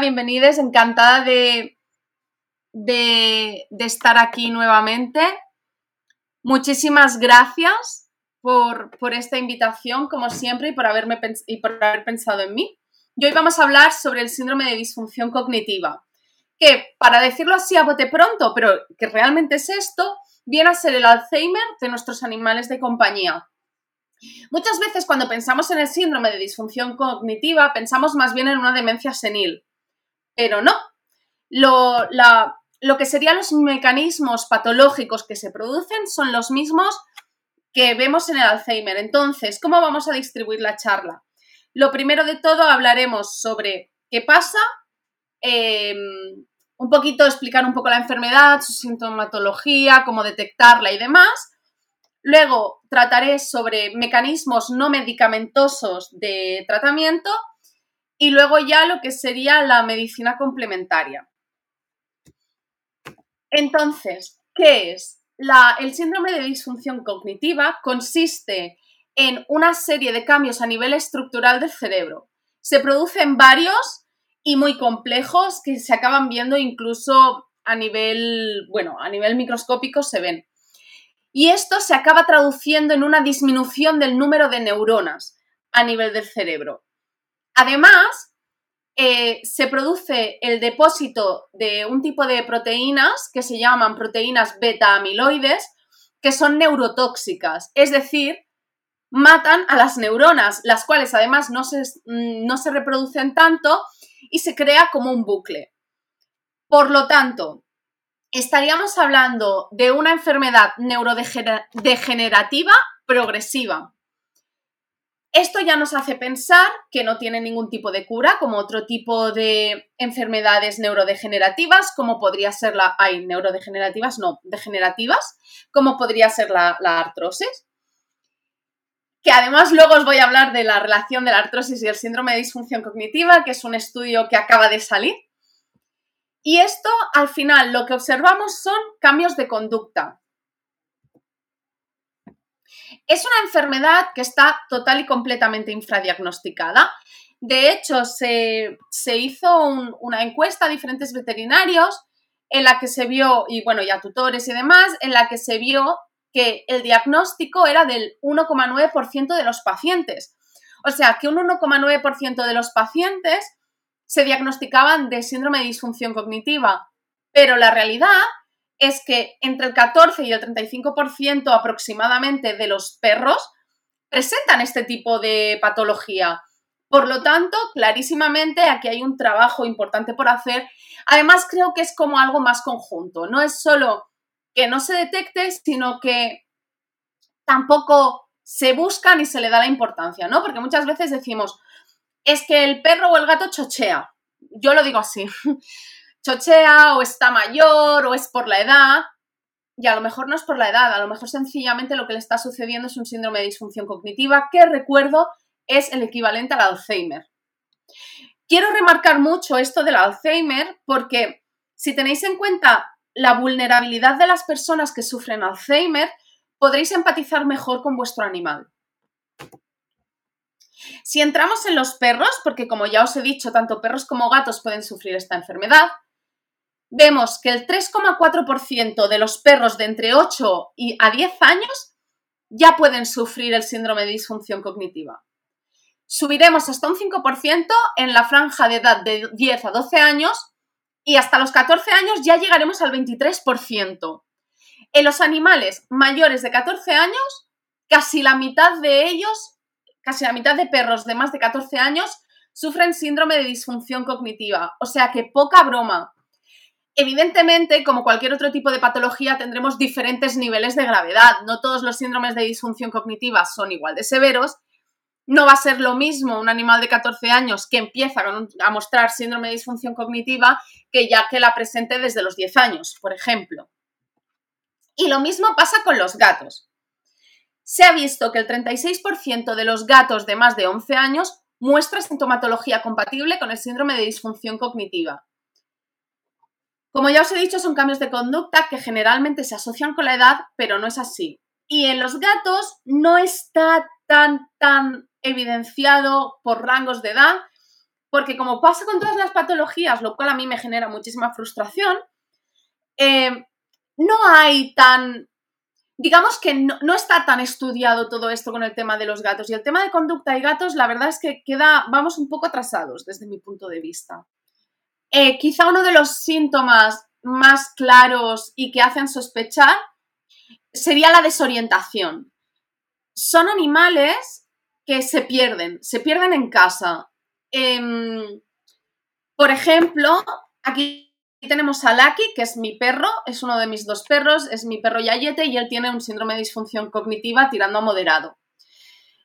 Bienvenidos, encantada de, estar aquí nuevamente. Muchísimas gracias por, esta invitación, como siempre, y por, haberme, y por haber pensado en mí. Y hoy vamos a hablar sobre el síndrome de disfunción cognitiva, que, para decirlo así a bote pronto, pero que realmente es esto, viene a ser el Alzheimer de nuestros animales de compañía. Muchas veces cuando pensamos en el síndrome de disfunción cognitiva pensamos más bien en una demencia senil, pero no. Lo, lo que serían los mecanismos patológicos que se producen son los mismos que vemos en el Alzheimer. Entonces, ¿cómo vamos a distribuir la charla? Lo primero de todo hablaremos sobre qué pasa, em, un poquito explicar un poco la enfermedad, su sintomatología, cómo detectarla y demás. Luego trataré sobre mecanismos no medicamentosos de tratamiento y luego ya lo que sería la medicina complementaria. Entonces, ¿qué es? el síndrome de disfunción cognitiva consiste en una serie de cambios a nivel estructural del cerebro. Se producen varios y muy complejos que se acaban viendo incluso a nivel, bueno, a nivel microscópico se ven y esto se acaba traduciendo en una disminución del número de neuronas a nivel del cerebro. Además, eh, se produce el depósito de un tipo de proteínas que se llaman proteínas beta-amiloides, que son neurotóxicas, es decir, matan a las neuronas, las cuales además no se, mm, no se reproducen tanto y se crea como un bucle. Por lo tanto, estaríamos hablando de una enfermedad neurodegenerativa progresiva. Esto ya nos hace pensar que no tiene ningún tipo de cura, como otro tipo de enfermedades neurodegenerativas, como podría ser la... Hay neurodegenerativas, no, degenerativas, como podría ser la, la artrosis. Que además luego os voy a hablar de la relación de la artrosis y el síndrome de disfunción cognitiva, que es un estudio que acaba de salir y esto, al final, lo que observamos son cambios de conducta. Es una enfermedad que está total y completamente infradiagnosticada. De hecho, se, hizo una encuesta a diferentes veterinarios en la que se vio, y bueno, ya tutores y demás, en la que se vio que el diagnóstico era del 1,9% de los pacientes. O sea, que un 1,9% de los pacientes se diagnosticaban de síndrome de disfunción cognitiva, pero la realidad es que entre el 14 y el 35% aproximadamente de los perros presentan este tipo de patología. Por lo tanto, clarísimamente aquí hay un trabajo importante por hacer. Además, creo que es como algo más conjunto. No es solo que no se detecte, sino que tampoco se busca ni se le da la importancia, ¿no? Porque muchas veces decimos, es que el perro o el gato chochea. Yo lo digo así. Chochea o está mayor o es por la edad. Y a lo mejor no es por la edad, a lo mejor sencillamente lo que le está sucediendo es un síndrome de disfunción cognitiva que recuerdo es el equivalente al Alzheimer. Quiero remarcar mucho esto del Alzheimer porque si tenéis en cuenta la vulnerabilidad de las personas que sufren Alzheimer, podréis empatizar mejor con vuestro animal. Si entramos en los perros, porque como ya os he dicho, tanto perros como gatos pueden sufrir esta enfermedad, vemos que el 3,4% de los perros de entre 8 y a 10 años ya pueden sufrir el síndrome de disfunción cognitiva. Subiremos hasta un 5% en la franja de edad de 10 a 12 años y hasta los 14 años ya llegaremos al 23%. En los animales mayores de 14 años, casi la mitad de ellos casi la mitad de perros de más de 14 años sufren síndrome de disfunción cognitiva. O sea que poca broma. Evidentemente, como cualquier otro tipo de patología, tendremos diferentes niveles de gravedad. No todos los síndromes de disfunción cognitiva son igual de severos. No va a ser lo mismo un animal de 14 años que empieza a mostrar síndrome de disfunción cognitiva que ya que la presente desde los 10 años, por ejemplo. Y lo mismo pasa con los gatos se ha visto que el 36% de los gatos de más de 11 años muestra sintomatología compatible con el síndrome de disfunción cognitiva. Como ya os he dicho, son cambios de conducta que generalmente se asocian con la edad, pero no es así. Y en los gatos no está tan, tan evidenciado por rangos de edad, porque como pasa con todas las patologías, lo cual a mí me genera muchísima frustración, eh, no hay tan, digamos que no, está tan estudiado todo esto con el tema de los gatos. Y el tema de conducta y gatos, la verdad es que queda, vamos un poco atrasados desde mi punto de vista. Eh, quizá uno de los síntomas más claros y que hacen sospechar sería la desorientación. Son animales que se pierden, se pierden en casa, Em, por ejemplo, aquí tenemos a Lucky, que es mi perro, es uno de mis dos perros, es mi perro Yayete y él tiene un síndrome de disfunción cognitiva tirando a moderado.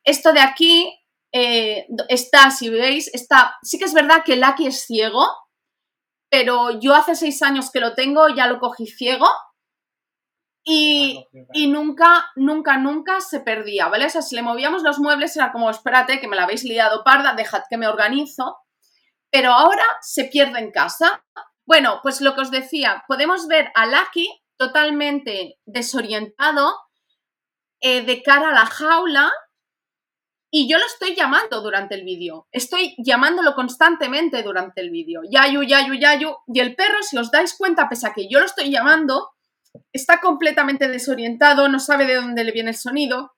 Esto de aquí eh, está, si veis, está, sí que es verdad que Lucky es ciego, pero yo hace seis años que lo tengo, ya lo cogí ciego y, y, nunca, nunca, nunca se perdía, ¿vale? O sea, si le movíamos los muebles era como, espérate, que me la habéis liado parda, dejad que me organizo. Pero ahora se pierde en casa. Bueno, pues lo que os decía, podemos ver a Lucky totalmente desorientado eh, de cara a la jaula y yo lo estoy llamando durante el vídeo. Estoy llamándolo constantemente durante el vídeo. Yayu, Yayu, Yayu. Y el perro, si os dais cuenta, pese a que yo lo estoy llamando, está completamente desorientado, no sabe de dónde le viene el sonido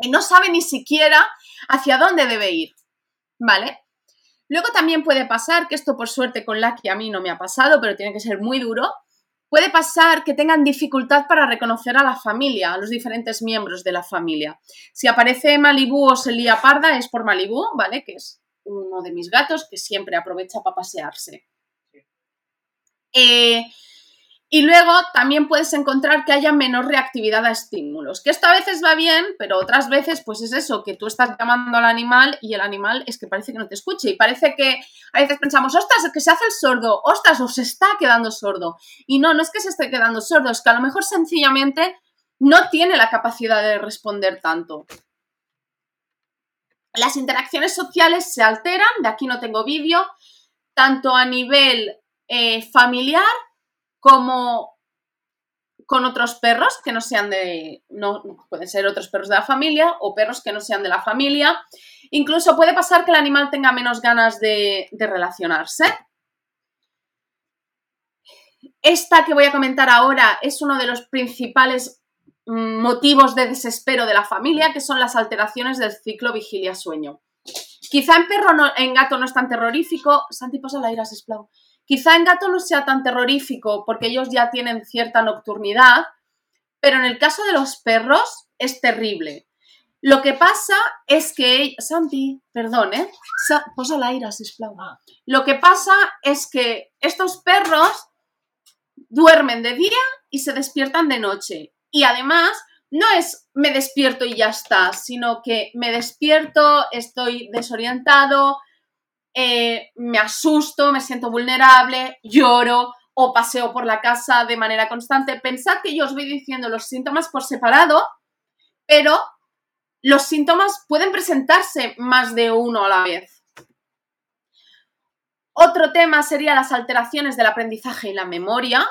y no sabe ni siquiera hacia dónde debe ir, ¿vale? Luego también puede pasar, que esto por suerte con Lucky a mí no me ha pasado, pero tiene que ser muy duro, puede pasar que tengan dificultad para reconocer a la familia, a los diferentes miembros de la familia. Si aparece Malibú o Selia Parda es por Malibú, ¿vale? Que es uno de mis gatos que siempre aprovecha para pasearse. Eh, y luego también puedes encontrar que haya menor reactividad a estímulos, que esto a veces va bien, pero otras veces pues es eso, que tú estás llamando al animal y el animal es que parece que no te escuche y parece que a veces pensamos, ostras, es que se hace el sordo, ostras, o se está quedando sordo. Y no, no es que se esté quedando sordo, es que a lo mejor sencillamente no tiene la capacidad de responder tanto. Las interacciones sociales se alteran, de aquí no tengo vídeo, tanto a nivel eh, familiar como con otros perros que no sean de, no, pueden ser otros perros de la familia o perros que no sean de la familia. Incluso puede pasar que el animal tenga menos ganas de, relacionarse. Esta que voy a comentar ahora es uno de los principales mm, motivos de desespero de la familia, que son las alteraciones del ciclo vigilia-sueño. Quizá en perro, en gato no es tan terrorífico. Santi, posa la ira, sisplau. Quizá en gato no sea tan terrorífico porque ellos ya tienen cierta nocturnidad, pero en el caso de los perros es terrible. Lo que pasa es que... Santi, perdón, ¿eh? posa la ira, sisplau. Ah. Lo que pasa es que estos perros duermen de día y se despiertan de noche. Y además, no es me despierto y ya está, sino que me despierto, estoy desorientado, eh, me asusto, me siento vulnerable, lloro o paseo por la casa de manera constante. Pensad que yo os voy diciendo los síntomas por separado, pero los síntomas pueden presentarse más de uno a la vez. Otro tema sería las alteraciones del aprendizaje y la memoria.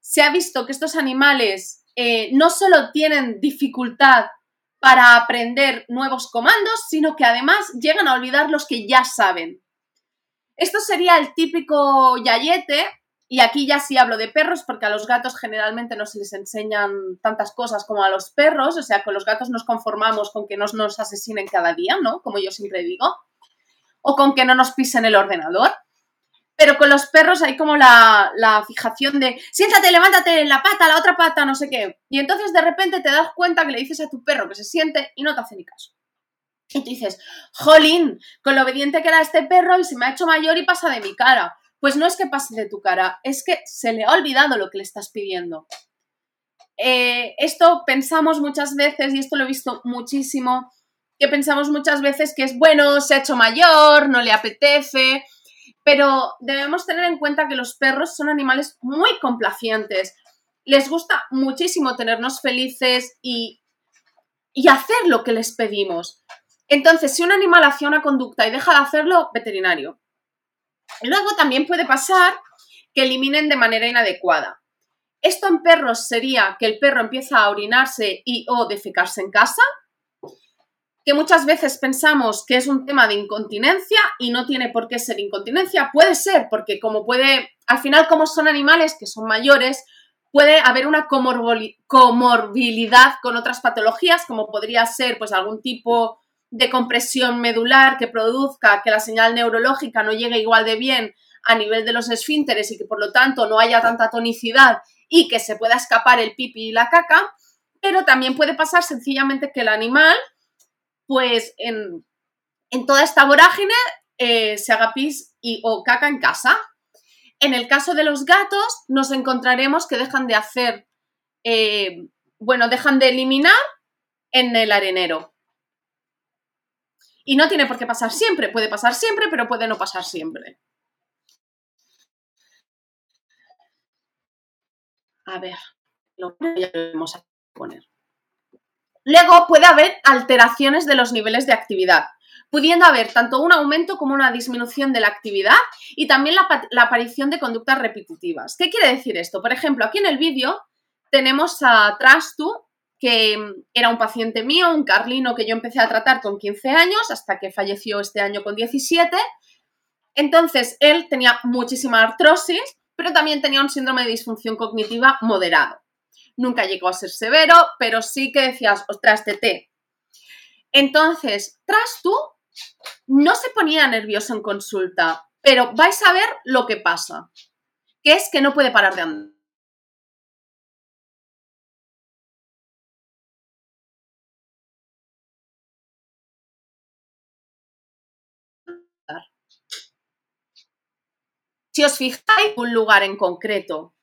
Se ha visto que estos animales eh, no solo tienen dificultad para aprender nuevos comandos, sino que además llegan a olvidar los que ya saben. Esto sería el típico yayete, y aquí ya sí hablo de perros, porque a los gatos generalmente no se les enseñan tantas cosas como a los perros, o sea, con los gatos nos conformamos con que no nos asesinen cada día, ¿no? Como yo siempre digo, o con que no nos pisen el ordenador. Pero con los perros hay como la, la, fijación de siéntate, levántate la pata, la otra pata, no sé qué. Y entonces de repente te das cuenta que le dices a tu perro que se siente y no te hace ni caso. Y tú dices, jolín, con lo obediente que era este perro y se me ha hecho mayor y pasa de mi cara. Pues no es que pase de tu cara, es que se le ha olvidado lo que le estás pidiendo. Eh, esto pensamos muchas veces, y esto lo he visto muchísimo, que pensamos muchas veces que es bueno, se ha hecho mayor, no le apetece, pero debemos tener en cuenta que los perros son animales muy complacientes. Les gusta muchísimo tenernos felices y, y hacer lo que les pedimos. Entonces, si un animal hace una conducta y deja de hacerlo, veterinario. Luego también puede pasar que eliminen de manera inadecuada. Esto en perros sería que el perro empieza a orinarse y o defecarse en casa, que muchas veces pensamos que es un tema de incontinencia y no tiene por qué ser incontinencia. Puede ser, porque como puede, al final como son animales que son mayores, puede haber una comorbilidad con otras patologías, como podría ser pues algún tipo de compresión medular que produzca que la señal neurológica no llegue igual de bien a nivel de los esfínteres y que por lo tanto no haya tanta tonicidad y que se pueda escapar el pipi y la caca, pero también puede pasar sencillamente que el animal pues en, toda esta vorágine eh, se haga pis y, o caca en casa. En el caso de los gatos, nos encontraremos que dejan de hacer, eh, bueno, dejan de eliminar en el arenero. Y no tiene por qué pasar siempre, puede pasar siempre, pero puede no pasar siempre. A ver, lo vamos a poner. Luego puede haber alteraciones de los niveles de actividad, pudiendo haber tanto un aumento como una disminución de la actividad y también la, aparición de conductas repetitivas. ¿Qué quiere decir esto? Por ejemplo, aquí en el vídeo tenemos a Trastu, que era un paciente mío, un carlino que yo empecé a tratar con 15 años hasta que falleció este año con 17. Entonces, él tenía muchísima artrosis, pero también tenía un síndrome de disfunción cognitiva moderado nunca llegó a ser severo, pero sí que decías, ostras, tete. Entonces, tras tú, no se ponía nervioso en consulta, pero vais a ver lo que pasa, que es que no puede parar de andar. Si os fijáis un lugar en concreto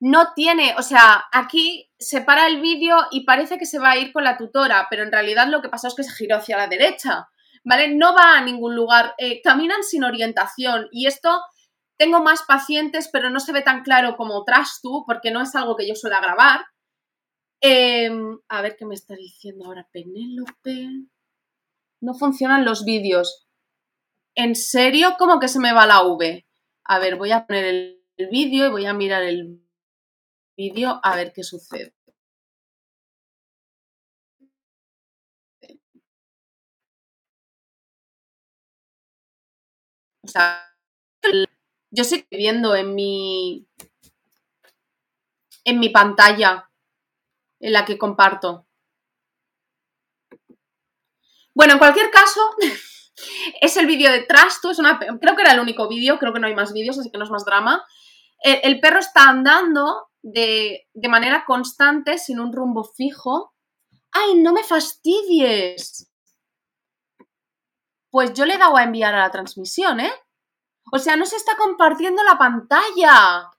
no tiene, o sea, aquí se para el vídeo y parece que se va a ir con la tutora, pero en realidad lo que pasó es que se giró hacia la derecha, ¿vale? No va a ningún lugar, eh, caminan sin orientación y esto tengo más pacientes, pero no se ve tan claro como tras tú, porque no es algo que yo suela grabar. Em, a ver qué me está diciendo ahora Penélope. No funcionan los vídeos. ¿En serio? ¿Cómo que se me va la V? A ver, voy a poner el, el vídeo y voy a mirar el vídeo a ver qué sucede. O sea, yo estoy viendo en mi en mi pantalla en la que comparto. Bueno, en cualquier caso, es el vídeo de Trasto, es una, creo que era el único vídeo, creo que no hay más vídeos, así que no es más drama. el perro está andando de, manera constante, sin un rumbo fijo. ¡Ay, no me fastidies! Pues yo le he dado a enviar a la transmisión, ¿eh? O sea, no se está compartiendo la pantalla.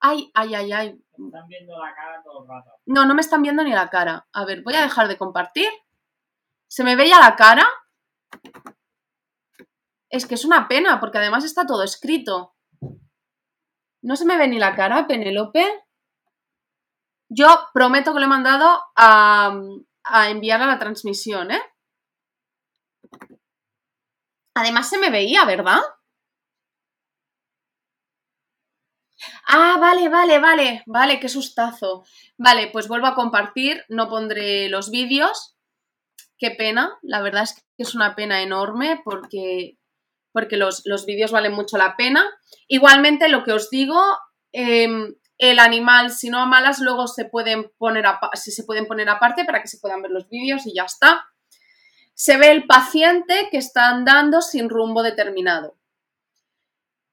Ay, ay, ay, ay. están viendo la cara todo el rato. No, no me están viendo ni la cara. A ver, voy a dejar de compartir. ¿Se me ve ya la cara? Es que es una pena, porque además está todo escrito. ¿No se me ve ni la cara, Penélope? Yo prometo que lo he mandado a, enviar a la transmisión, ¿eh? Además se me veía, ¿verdad? Ah, vale, vale, vale, vale, qué sustazo. Vale, pues vuelvo a compartir, no pondré los vídeos. Qué pena, la verdad es que es una pena enorme porque, porque los, vídeos valen mucho la pena. Igualmente, lo que os digo, em, el animal, si no a malas, luego se pueden poner, se pueden poner aparte para que se puedan ver los vídeos y ya está. Se ve el paciente que está andando sin rumbo determinado.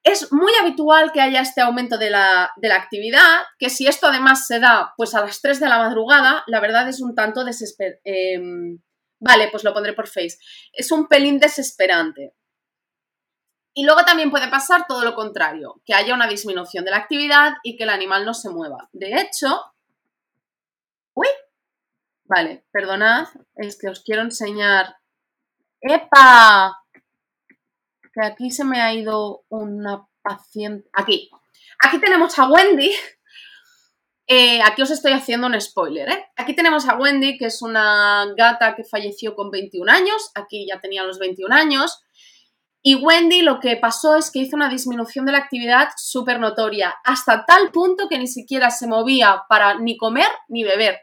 Es muy habitual que haya este aumento de la, actividad, que si esto además se da pues a las 3 de la madrugada, la verdad es un tanto desesperante. Em, vale, pues lo pondré por Face. Es un pelín desesperante. Y luego también puede pasar todo lo contrario, que haya una disminución de la actividad y que el animal no se mueva. De hecho, uy, vale, perdonad, es que os quiero enseñar. ¡Epa! Que aquí se me ha ido una paciente. Aquí. Aquí tenemos a Wendy. Eh, aquí os estoy haciendo un spoiler, ¿eh? Aquí tenemos a Wendy, que es una gata que falleció con 21 años. Aquí ya tenía los 21 años. Y Wendy lo que pasó es que hizo una disminución de la actividad súper notoria, hasta tal punto que ni siquiera se movía para ni comer ni beber.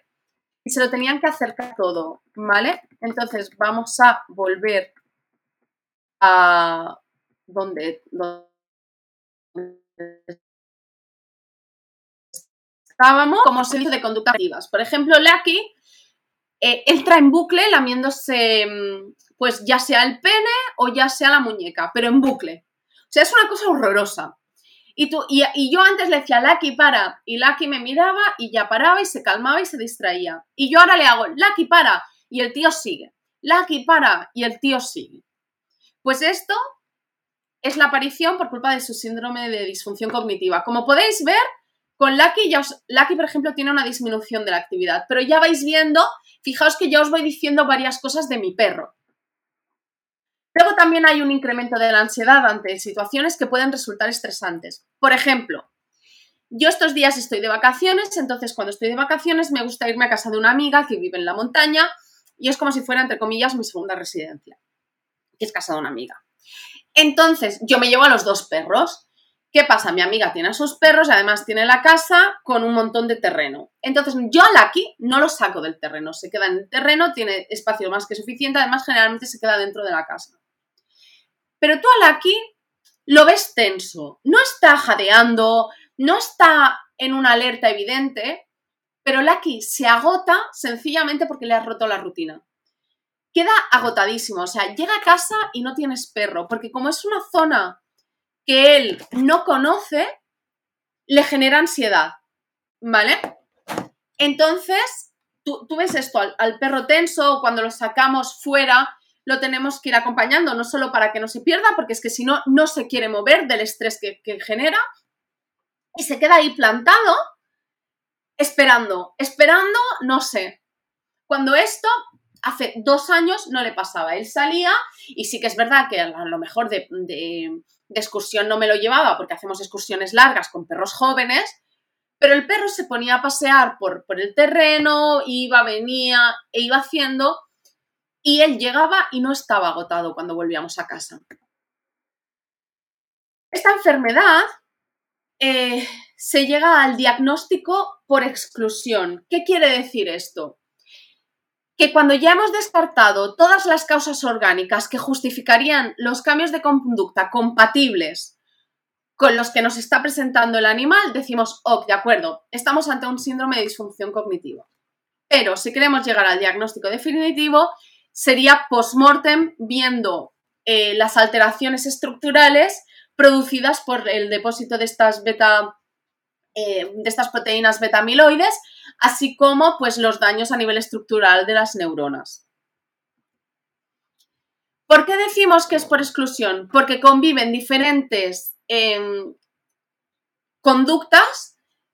Y se lo tenían que acercar todo, ¿vale? Entonces vamos a volver a donde, estábamos como servicio de conductas activas. Por ejemplo, Lucky eh, entra en bucle lamiéndose, mm, pues ya sea el pene o ya sea la muñeca, pero en bucle. O sea, es una cosa horrorosa. Y, tú, y, yo antes le decía, Lucky, para. Y Lucky me miraba y ya paraba y se calmaba y se distraía. Y yo ahora le hago, Lucky, para. Y el tío sigue. Lucky, para. Y el tío sigue. Pues esto es la aparición por culpa de su síndrome de disfunción cognitiva. Como podéis ver, con Lucky, ya os, Lucky, por ejemplo, tiene una disminución de la actividad. Pero ya vais viendo, fijaos que ya os voy diciendo varias cosas de mi perro. Luego también hay un incremento de la ansiedad ante situaciones que pueden resultar estresantes. Por ejemplo, yo estos días estoy de vacaciones, entonces cuando estoy de vacaciones me gusta irme a casa de una amiga que vive en la montaña y es como si fuera, entre comillas, mi segunda residencia, que es casa de una amiga. Entonces, yo me llevo a los dos perros. ¿Qué pasa? Mi amiga tiene a sus perros y además tiene la casa con un montón de terreno. Entonces, yo a Lucky no lo saco del terreno, se queda en el terreno, tiene espacio más que suficiente, además generalmente se queda dentro de la casa. Pero tú a Lucky lo ves tenso, no está jadeando, no está en una alerta evidente, pero Lucky se agota sencillamente porque le has roto la rutina. Queda agotadísimo, o sea, llega a casa y no tienes perro, porque como es una zona que él no conoce, le genera ansiedad, ¿vale? Entonces, tú, ves esto al, al perro tenso, cuando lo sacamos fuera, lo tenemos que ir acompañando, no solo para que no se pierda, porque es que si no, no se quiere mover del estrés que, genera y se queda ahí plantado esperando, esperando, no sé. Cuando esto hace dos años no le pasaba, él salía y sí que es verdad que a lo mejor de, excursión no me lo llevaba porque hacemos excursiones largas con perros jóvenes, pero el perro se ponía a pasear por, por el terreno, iba, venía e iba haciendo y él llegaba y no estaba agotado cuando volvíamos a casa. Esta enfermedad eh, se llega al diagnóstico por exclusión. ¿Qué quiere decir esto? Que cuando ya hemos descartado todas las causas orgánicas que justificarían los cambios de conducta compatibles con los que nos está presentando el animal, decimos, oh, de acuerdo, estamos ante un síndrome de disfunción cognitiva. Pero si queremos llegar al diagnóstico definitivo, sería post-mortem viendo eh, las alteraciones estructurales producidas por el depósito de estas beta eh, de estas proteínas beta-amiloides, así como pues, los daños a nivel estructural de las neuronas. ¿Por qué decimos que es por exclusión? Porque conviven diferentes em, conductas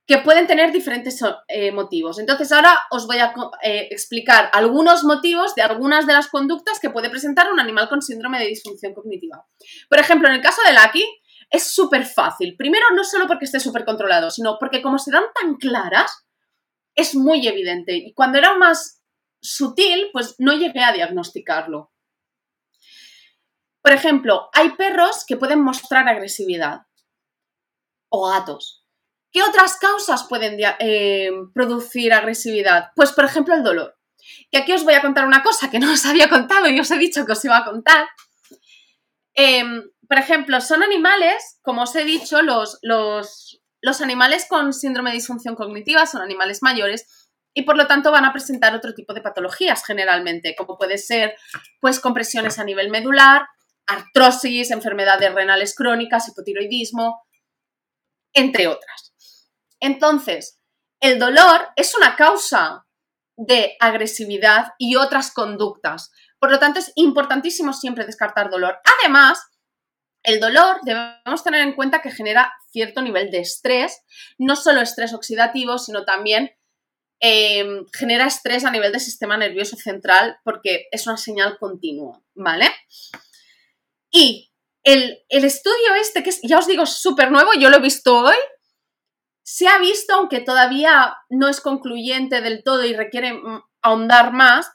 que pueden tener diferentes eh, motivos. Entonces ahora os voy a eh, explicar algunos motivos de algunas de las conductas que puede presentar un animal con síndrome de disfunción cognitiva. Por ejemplo, en el caso de Lucky es súper fácil. Primero, no solo porque esté súper controlado, sino porque como se dan tan claras, es muy evidente. Y cuando era más sutil, pues no llegué a diagnosticarlo. Por ejemplo, hay perros que pueden mostrar agresividad o gatos. ¿Qué otras causas pueden eh, producir agresividad? Pues, por ejemplo, el dolor. Y aquí os voy a contar una cosa que no os había contado y os he dicho que os iba a contar. Em, por ejemplo, son animales, como os he dicho, los, los, los animales con síndrome de disfunción cognitiva son animales mayores y por lo tanto van a presentar otro tipo de patologías generalmente, como puede ser pues compresiones a nivel medular, artrosis, enfermedades renales crónicas, hipotiroidismo, entre otras. Entonces, el dolor es una causa de agresividad y otras conductas. Por lo tanto, es importantísimo siempre descartar dolor. Además, el dolor debemos tener en cuenta que genera cierto nivel de estrés, no solo estrés oxidativo, sino también em, genera estrés a nivel del sistema nervioso central porque es una señal continua, ¿vale? Y el, el estudio este, que es, ya os digo, súper nuevo, yo lo he visto hoy, se ha visto, aunque todavía no es concluyente del todo y requiere mm, ahondar más,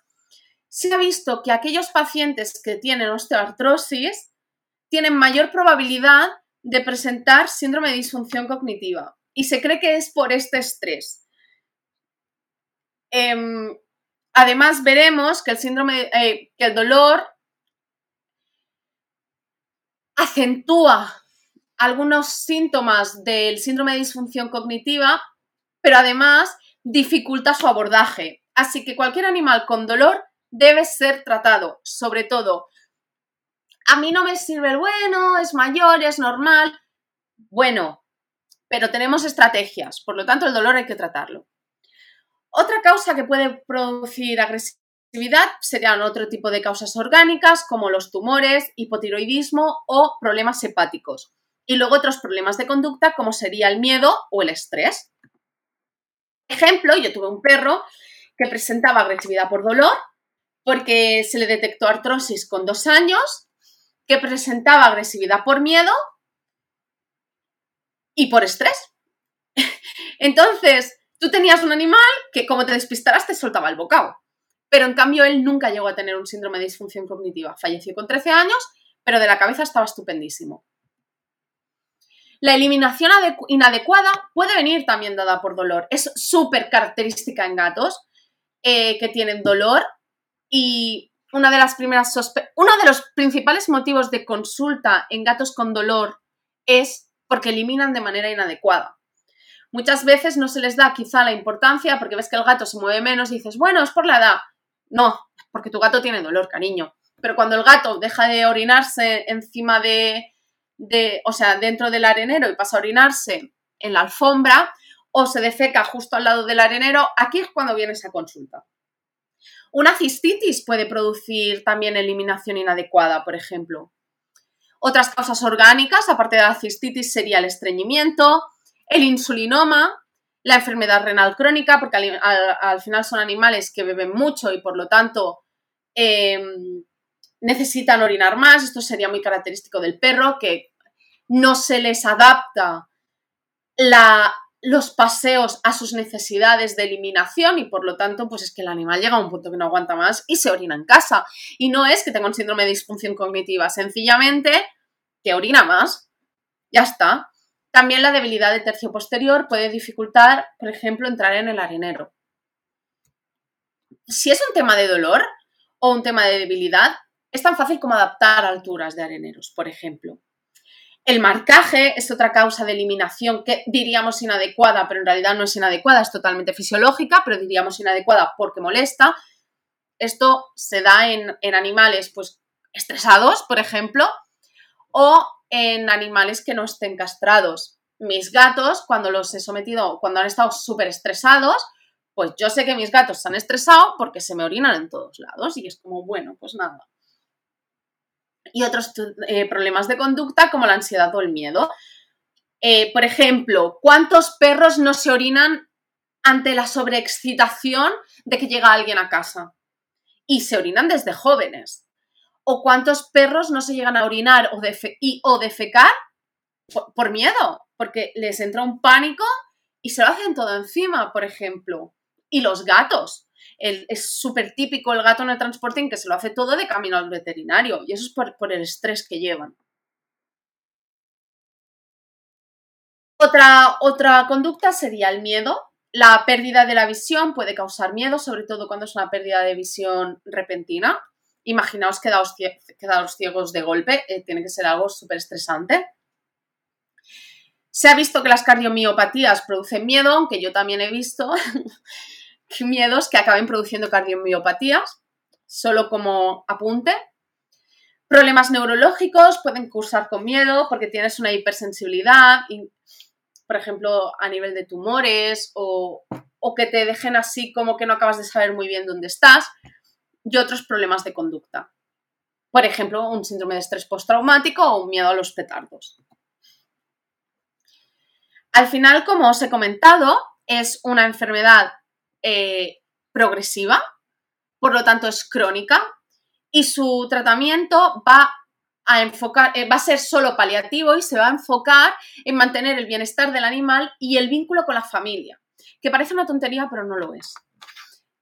se ha visto que aquellos pacientes que tienen osteoartrosis tienen mayor probabilidad de presentar síndrome de disfunción cognitiva y se cree que es por este estrés. Em, Además, veremos que el síndrome, eh, que el dolor acentúa algunos síntomas del síndrome de disfunción cognitiva, pero además dificulta su abordaje. Así que cualquier animal con dolor debe ser tratado, sobre todo. A mí no me sirve el bueno, es mayor, es normal. Bueno, pero tenemos estrategias, por lo tanto el dolor hay que tratarlo. Otra causa que puede producir agresividad serían otro tipo de causas orgánicas como los tumores, hipotiroidismo o problemas hepáticos. Y luego otros problemas de conducta como sería el miedo o el estrés. Ejemplo, yo tuve un perro que presentaba agresividad por dolor porque se le detectó artrosis con dos años, que presentaba agresividad por miedo y por estrés. Entonces, tú tenías un animal que como te despistaras te soltaba el bocado. Pero en cambio él nunca llegó a tener un síndrome de disfunción cognitiva. Falleció con 13 años, pero de la cabeza estaba estupendísimo. La eliminación inadecuada puede venir también dada por dolor. Es súper característica en gatos eh, que tienen dolor y una de las primeras uno de los principales motivos de consulta en gatos con dolor es porque eliminan de manera inadecuada. Muchas veces no se les da quizá la importancia porque ves que el gato se mueve menos y dices, bueno, es por la edad. No, porque tu gato tiene dolor, cariño. Pero cuando el gato deja de orinarse encima de, de, o sea, dentro del arenero y pasa a orinarse en la alfombra o se defeca justo al lado del arenero, aquí es cuando viene esa consulta. Una cistitis puede producir también eliminación inadecuada, por ejemplo. Otras causas orgánicas, aparte de la cistitis, sería el estreñimiento, el insulinoma, la enfermedad renal crónica, porque al, final son animales que beben mucho y por lo tanto em, necesitan orinar más. Esto sería muy característico del perro, que no se les adapta los paseos a sus necesidades de eliminación y por lo tanto, pues es que el animal llega a un punto que no aguanta más y se orina en casa. Y no es que tenga un síndrome de disfunción cognitiva, sencillamente que orina más. Ya está. También la debilidad del tercio posterior puede dificultar, por ejemplo, entrar en el arenero. Si es un tema de dolor o un tema de debilidad, es tan fácil como adaptar alturas de areneros, por ejemplo. El marcaje es otra causa de eliminación que diríamos inadecuada, pero en realidad no es inadecuada, es totalmente fisiológica, pero diríamos inadecuada porque molesta. Esto se da en, en animales pues, estresados, por ejemplo, o en animales que no estén castrados. Mis gatos, cuando los he sometido, cuando han estado súper estresados, pues yo sé que mis gatos se han estresado porque se me orinan en todos lados y es como, bueno, pues nada. Y otros eh, problemas de conducta como la ansiedad o el miedo. Eh, por ejemplo, ¿cuántos perros no se orinan ante la sobreexcitación de que llega alguien a casa? Y se orinan desde jóvenes o cuántos perros no se llegan a orinar o, defecar por, miedo, porque les entra un pánico y se lo hacen todo encima, por ejemplo. Y los gatos. es súper típico el gato en el transporte en que se lo hace todo de camino al veterinario y eso es por, el estrés que llevan. Otra, otra conducta sería el miedo. La pérdida de la visión puede causar miedo, sobre todo cuando es una pérdida de visión repentina imaginaos quedaos ciegos de golpe, eh, tiene que ser algo súper estresante. Se ha visto que las cardiomiopatías producen miedo, aunque yo también he visto miedos que acaben produciendo cardiomiopatías, solo como apunte. Problemas neurológicos pueden cursar con miedo porque tienes una hipersensibilidad, por ejemplo, a nivel de tumores o, o que te dejen así como que no acabas de saber muy bien dónde estás y otros problemas de conducta. Por ejemplo, un síndrome de estrés postraumático o un miedo a los petardos. Al final, como os he comentado, es una enfermedad eh, progresiva, por lo tanto es crónica y su tratamiento va a enfocar, eh, va a ser solo paliativo y se va a enfocar en mantener el bienestar del animal y el vínculo con la familia, que parece una tontería, pero no lo es.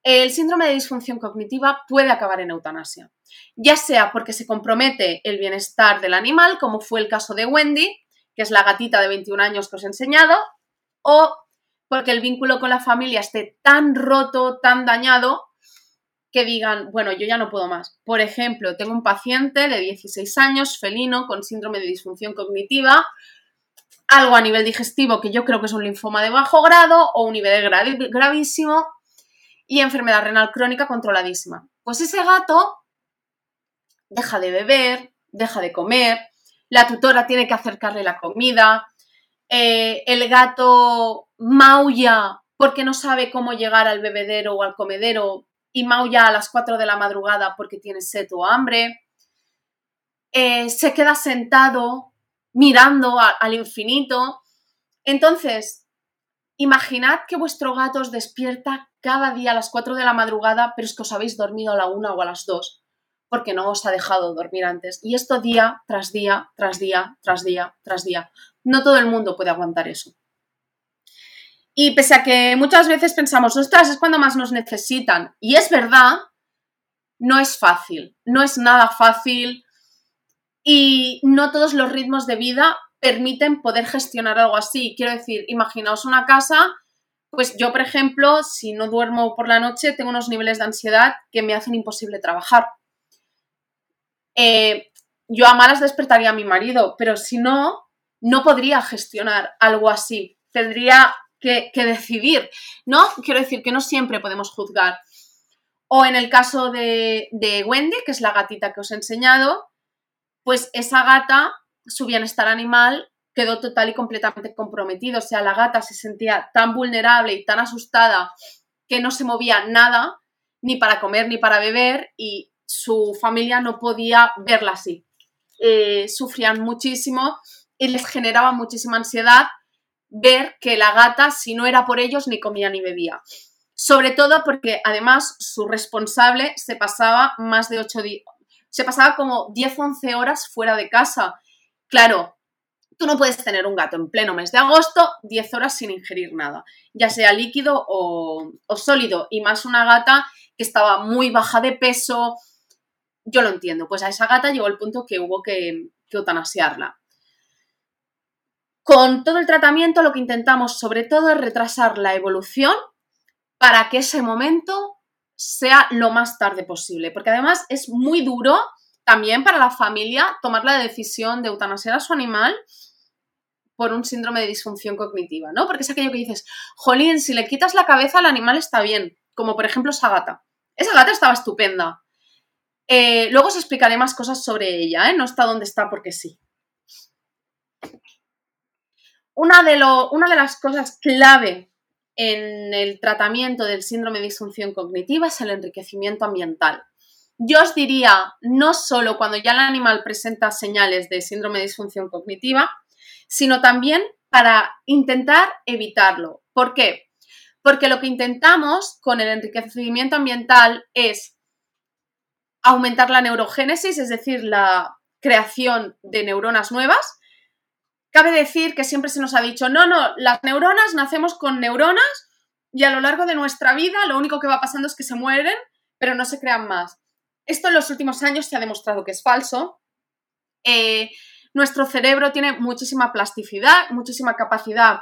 El síndrome de disfunción cognitiva puede acabar en eutanasia, ya sea porque se compromete el bienestar del animal, como fue el caso de Wendy, que es la gatita de 21 años que os he enseñado, o porque el vínculo con la familia esté tan roto, tan dañado, que digan, bueno, yo ya no puedo más. Por ejemplo, tengo un paciente de 16 años, felino, con síndrome de disfunción cognitiva, algo a nivel digestivo que yo creo que es un linfoma de bajo grado o un nivel gravísimo y enfermedad renal crónica controladísima. Pues ese gato deja de beber, deja de comer, la tutora tiene que acercarle la comida, eh, el gato maulla porque no sabe cómo llegar al bebedero o al comedero y maulla a las 4 de la madrugada porque tiene sed o hambre. Eh, se queda sentado mirando al infinito. Entonces, imaginad que vuestro gato os despierta cada día a las 4 de la madrugada, pero es que os habéis dormido a la 1 o a las 2 porque no os ha dejado dormir antes. Y esto día tras día, tras día, tras día, tras día. No todo el mundo puede aguantar eso. Y pese a que muchas veces pensamos, ostras, es cuando más nos necesitan. Y es verdad, no es fácil, no es nada fácil y no todos los ritmos de vida permiten poder gestionar algo así. Quiero decir, imaginaos una casa, pues yo, por ejemplo, si no duermo por la noche, tengo unos niveles de ansiedad que me hacen imposible trabajar. Eh, yo a malas despertaría a mi marido, pero si no, no podría gestionar algo así. Tendría que, decidir, ¿no? Quiero decir que no siempre podemos juzgar. O en el caso de, de Wendy, que es la gatita que os he enseñado, pues esa gata, su bienestar animal quedó total y completamente comprometido. O sea, la gata se sentía tan vulnerable y tan asustada que no se movía nada, ni para comer ni para beber, y su familia no podía verla así. Eh, sufrían muchísimo y les generaba muchísima ansiedad ver que la gata, si no era por ellos, ni comía ni bebía. Sobre todo porque además su responsable se pasaba más de 8 días, se pasaba como 10 11 horas fuera de casa. Claro, tú no puedes tener un gato en pleno mes de agosto 10 horas sin ingerir nada, ya sea líquido o, sólido, y más una gata que estaba muy baja de peso. Yo lo entiendo, pues a esa gata llegó el punto que hubo que, que. Con todo el tratamiento lo que intentamos sobre todo es retrasar la evolución para que ese momento sea lo más tarde posible, porque además es muy duro también para la familia tomar la decisión de eutanasiar a su animal por un síndrome de disfunción cognitiva, ¿no? Porque es aquello que dices, jolín, si le quitas la cabeza al animal está bien, como por ejemplo esa gata. Esa gata estaba estupenda. Eh, luego os explicaré más cosas sobre ella, ¿eh? No está donde está porque sí una de, las cosas clave en el tratamiento del síndrome de disfunción cognitiva es el enriquecimiento ambiental. Yo os diría, no solo cuando ya el animal presenta señales de síndrome de disfunción cognitiva, sino también para intentar evitarlo. ¿Por qué? Porque lo que intentamos con el enriquecimiento ambiental es aumentar la neurogénesis, es decir, la creación de neuronas nuevas, Cabe decir que siempre se nos ha dicho, no, no, las neuronas nacemos con neuronas y a lo largo de nuestra vida lo único que va pasando es que se mueren, pero no se crean más. Esto en los últimos años se ha demostrado que es falso. Eh, nuestro cerebro tiene muchísima plasticidad, muchísima capacidad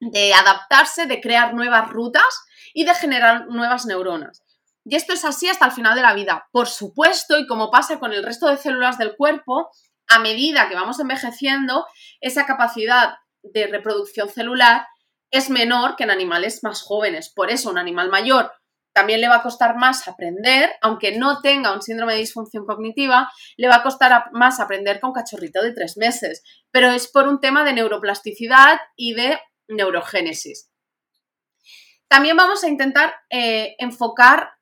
de adaptarse, de crear nuevas rutas y de generar nuevas neuronas. Y esto es así hasta el final de la vida. Por supuesto, y como pasa con el resto de células del cuerpo, a medida que vamos envejeciendo, esa capacidad de reproducción celular es menor que en animales más jóvenes. Por eso, un animal mayor también le va a costar más aprender, aunque no tenga un síndrome de disfunción cognitiva, le va a costar más aprender un cachorrito de tres meses. Pero es por un tema de neuroplasticidad y de neurogénesis. También vamos a intentar eh, enfocar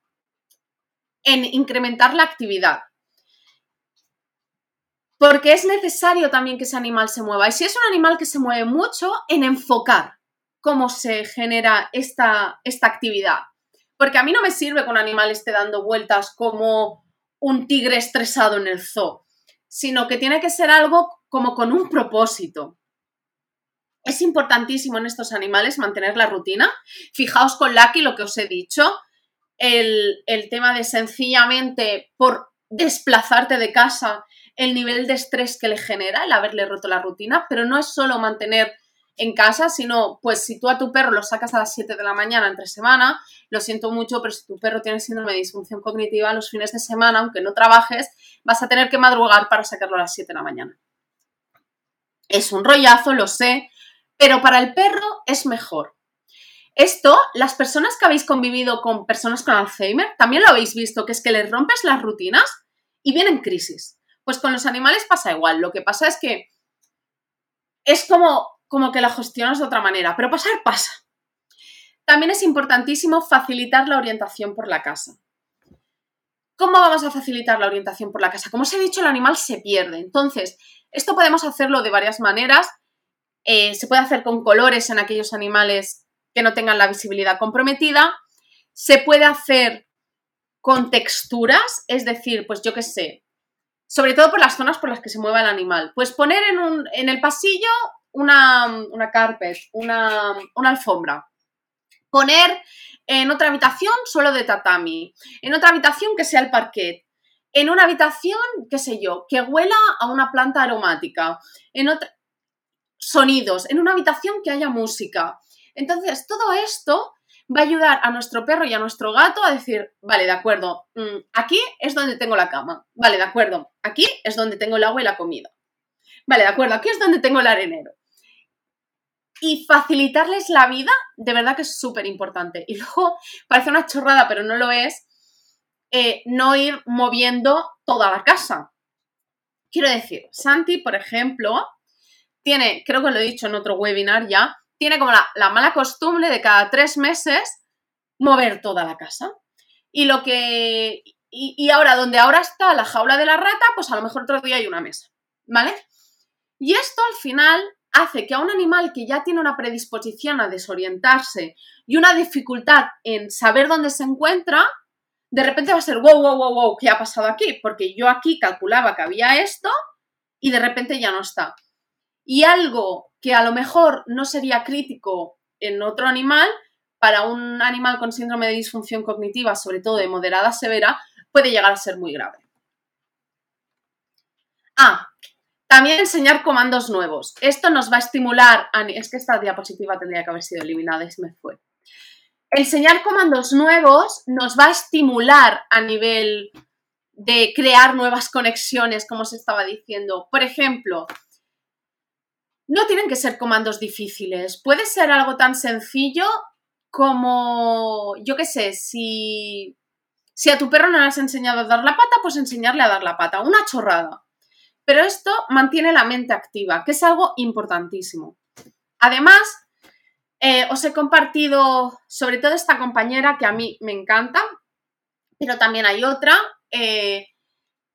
en incrementar la actividad porque es necesario también que ese animal se mueva. Y si es un animal que se mueve mucho, en enfocar cómo se genera esta, esta actividad. Porque a mí no me sirve que un animal esté dando vueltas como un tigre estresado en el zoo, sino que tiene que ser algo como con un propósito. Es importantísimo en estos animales mantener la rutina. Fijaos con Lucky lo que os he dicho, el, el tema de sencillamente por desplazarte de casa el nivel de estrés que le genera el haberle roto la rutina, pero no es solo mantener en casa, sino pues si tú a tu perro lo sacas a las 7 de la mañana entre semana, lo siento mucho, pero si tu perro tiene síndrome de disfunción cognitiva, los fines de semana, aunque no trabajes, vas a tener que madrugar para sacarlo a las 7 de la mañana. Es un rollazo, lo sé, pero para el perro es mejor. Esto, las personas que habéis convivido con personas con Alzheimer, también lo habéis visto, que es que les rompes las rutinas y vienen crisis. Pues con los animales pasa igual. Lo que pasa es que es como, como que la gestionas de otra manera, pero pasar pasa. También es importantísimo facilitar la orientación por la casa. ¿Cómo vamos a facilitar la orientación por la casa? Como os he dicho, el animal se pierde. Entonces, esto podemos hacerlo de varias maneras. Eh, se puede hacer con colores en aquellos animales que no tengan la visibilidad comprometida. Se puede hacer con texturas, es decir, pues yo qué sé, sobre todo por las zonas por las que se mueva el animal. Pues poner en, un, en el pasillo una, una carpet, una, una alfombra. Poner en otra habitación suelo de tatami. En otra habitación que sea el parquet. En una habitación, qué sé yo, que huela a una planta aromática. En otra... Sonidos. En una habitación que haya música. Entonces, todo esto va a ayudar a nuestro perro y a nuestro gato a decir, vale, de acuerdo, mm, aquí es donde tengo la cama, vale, de acuerdo, aquí es donde tengo el agua y la comida, vale, de acuerdo, aquí es donde tengo el arenero. Y facilitarles la vida, de verdad que es súper importante. Y luego, parece una chorrada, pero no lo es, eh, no ir moviendo toda la casa. Quiero decir, Santi, por ejemplo, tiene, creo que lo he dicho en otro webinar ya, tiene como la, mala costumbre de cada tres meses mover toda la casa. Y lo que. Y, ahora, donde ahora está la jaula de la rata, pues a lo mejor otro día hay una mesa. ¿Vale? Y esto al final hace que a un animal que ya tiene una predisposición a desorientarse y una dificultad en saber dónde se encuentra, de repente va a ser wow, wow, wow, wow, ¿qué ha pasado aquí? Porque yo aquí calculaba que había esto y de repente ya no está. Y algo que a lo mejor no sería crítico en otro animal, para un animal con síndrome de disfunción cognitiva, sobre todo de moderada severa, puede llegar a ser muy grave. Ah, también enseñar comandos nuevos. Esto nos va a estimular. Es que esta diapositiva tendría que haber sido eliminada y se me fue. Enseñar comandos nuevos nos va a estimular a nivel de crear nuevas conexiones, como se estaba diciendo. Por ejemplo, no tienen que ser comandos difíciles. Puede ser algo tan sencillo como, yo qué sé, si, si a tu perro no le has enseñado a dar la pata, pues enseñarle a dar la pata. Una chorrada. Pero esto mantiene la mente activa, que es algo importantísimo. Además, eh, os he compartido sobre todo esta compañera que a mí me encanta, pero también hay otra eh,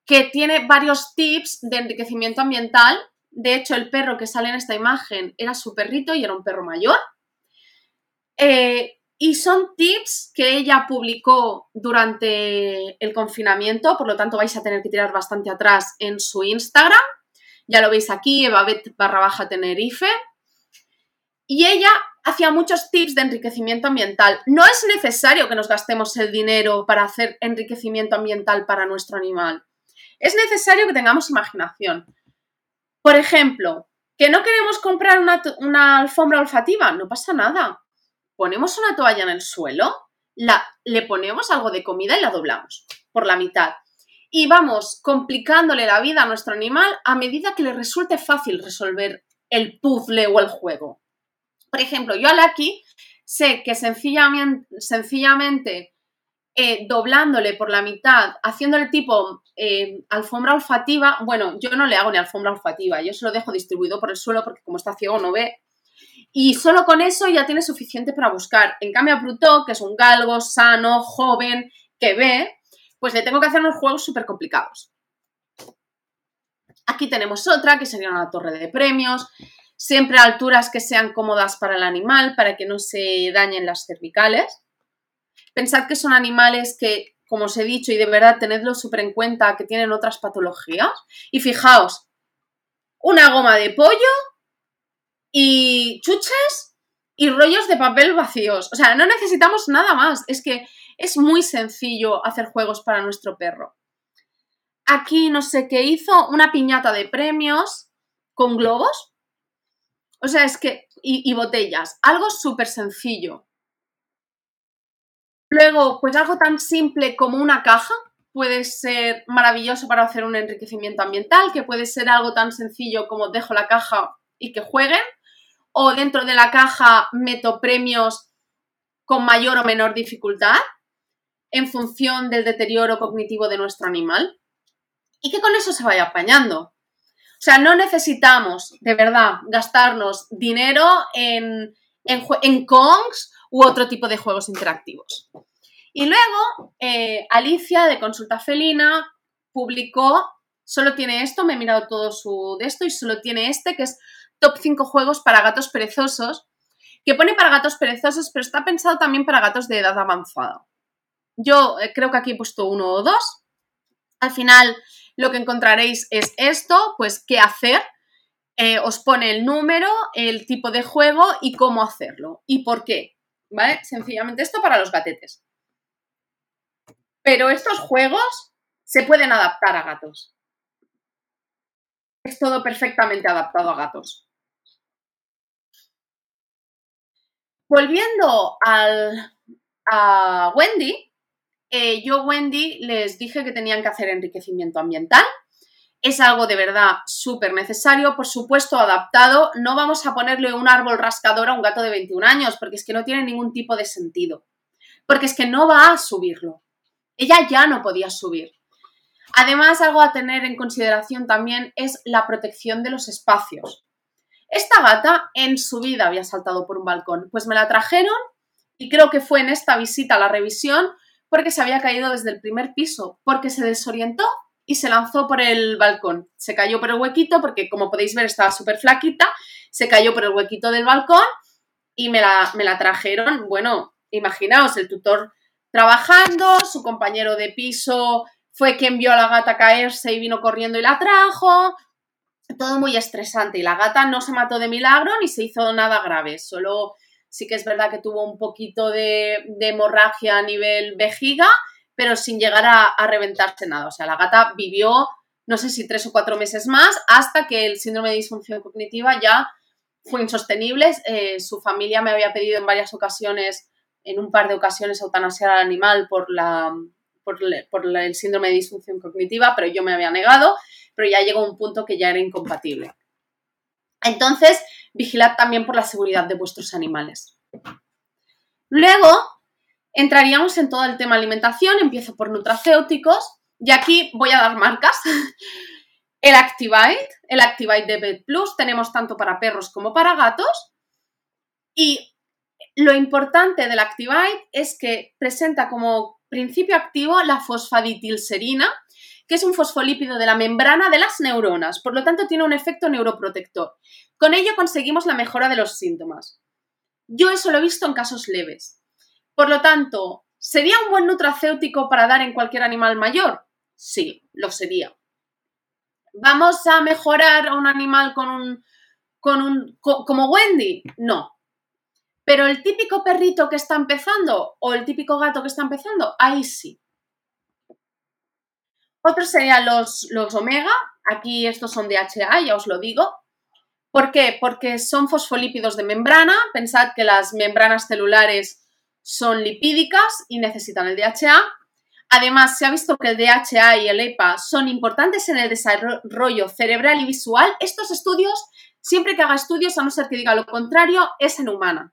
que tiene varios tips de enriquecimiento ambiental de hecho, el perro que sale en esta imagen era su perrito y era un perro mayor. Eh, y son tips que ella publicó durante el confinamiento, por lo tanto vais a tener que tirar bastante atrás en su Instagram. Ya lo veis aquí, evabet barra baja Tenerife. Y ella hacía muchos tips de enriquecimiento ambiental. No es necesario que nos gastemos el dinero para hacer enriquecimiento ambiental para nuestro animal. Es necesario que tengamos imaginación. Por ejemplo, que no queremos comprar una, alfombra olfativa, no pasa nada. Ponemos una toalla en el suelo, le ponemos algo de comida y la doblamos por la mitad. Y vamos complicándole la vida a nuestro animal a medida que le resulte fácil resolver el puzzle o el juego. Por ejemplo, yo a Lucky sé que sencillamente eh, doblándole por la mitad, haciéndole tipo eh, alfombra olfativa, bueno, yo no le hago ni alfombra olfativa, yo se lo dejo distribuido por el suelo porque como está ciego no ve. Y solo con eso ya tiene suficiente para buscar. En cambio a Pluto, que es un galgo sano, joven, que ve, pues le tengo que hacer unos juegos súper complicados. Aquí tenemos otra, que sería una torre de premios, siempre a alturas que sean cómodas para el animal, para que no se dañen las cervicales. Pensad que son animales que, como os he dicho, y de verdad tenedlo súper en cuenta, que tienen otras patologías. Y fijaos, una goma de pollo y chuches y rollos de papel vacíos. O sea, no necesitamos nada más. Es que es muy sencillo hacer juegos para nuestro perro. Aquí no sé qué hizo, una piñata de premios con globos. O sea, es que, y, y botellas, algo súper sencillo. Luego, pues algo tan simple como una caja puede ser maravilloso para hacer un enriquecimiento ambiental, que puede ser algo tan sencillo como dejo la caja y que jueguen, o dentro de la caja meto premios con mayor o menor dificultad en función del deterioro cognitivo de nuestro animal y que con eso se vaya apañando. O sea, no necesitamos de verdad gastarnos dinero en, en, en Kongs u otro tipo de juegos interactivos. Y luego, eh, Alicia de Consulta Felina publicó, solo tiene esto, me he mirado todo su de esto y solo tiene este, que es Top 5 juegos para gatos perezosos, que pone para gatos perezosos, pero está pensado también para gatos de edad avanzada. Yo eh, creo que aquí he puesto uno o dos. Al final lo que encontraréis es esto, pues qué hacer. Eh, os pone el número, el tipo de juego y cómo hacerlo y por qué. ¿Vale? Sencillamente esto para los gatetes. Pero estos juegos se pueden adaptar a gatos. Es todo perfectamente adaptado a gatos. Volviendo al, a Wendy, eh, yo, Wendy, les dije que tenían que hacer enriquecimiento ambiental. Es algo de verdad súper necesario, por supuesto adaptado. No vamos a ponerle un árbol rascador a un gato de 21 años, porque es que no tiene ningún tipo de sentido. Porque es que no va a subirlo. Ella ya no podía subir. Además, algo a tener en consideración también es la protección de los espacios. Esta gata en su vida había saltado por un balcón, pues me la trajeron y creo que fue en esta visita a la revisión porque se había caído desde el primer piso, porque se desorientó y se lanzó por el balcón. Se cayó por el huequito porque, como podéis ver, estaba súper flaquita, se cayó por el huequito del balcón y me la, me la trajeron. Bueno, imaginaos, el tutor trabajando, su compañero de piso fue quien vio a la gata caerse y vino corriendo y la trajo. Todo muy estresante y la gata no se mató de milagro ni se hizo nada grave, solo sí que es verdad que tuvo un poquito de, hemorragia a nivel vejiga, pero sin llegar a, reventarse nada. O sea, la gata vivió, no sé si tres o cuatro meses más, hasta que el síndrome de disfunción cognitiva ya fue insostenible. Eh, su familia me había pedido en varias ocasiones, en un par de ocasiones, eutanasiar al animal por, la, por, el síndrome de disfunción cognitiva, pero yo me había negado, pero ya llegó un punto que ya era incompatible. Entonces, vigilad también por la seguridad de vuestros animales. Luego, entraríamos en todo el tema alimentación, empiezo por nutracéuticos, y aquí voy a dar marcas. El Activite, el Activite de Vet Plus, tenemos tanto para perros como para gatos. Y lo importante del Activite es que presenta como principio activo la fosfaditilserina, que es un fosfolípido de la membrana de las neuronas, por lo tanto tiene un efecto neuroprotector. Con ello conseguimos la mejora de los síntomas. Yo eso lo he visto en casos leves. Por lo tanto, ¿sería un buen nutracéutico para dar en cualquier animal mayor? Sí, lo sería. ¿Vamos a mejorar a un animal con un, con un como Wendy? No. Pero el típico perrito que está empezando o el típico gato que está empezando, ahí sí. Otros serían los, los omega, aquí estos son DHA, ya os lo digo. ¿Por qué? Porque son fosfolípidos de membrana. Pensad que las membranas celulares son lipídicas y necesitan el DHA. Además, se ha visto que el DHA y el EPA son importantes en el desarrollo cerebral y visual. Estos estudios, siempre que haga estudios, a no ser que diga lo contrario, es en humana.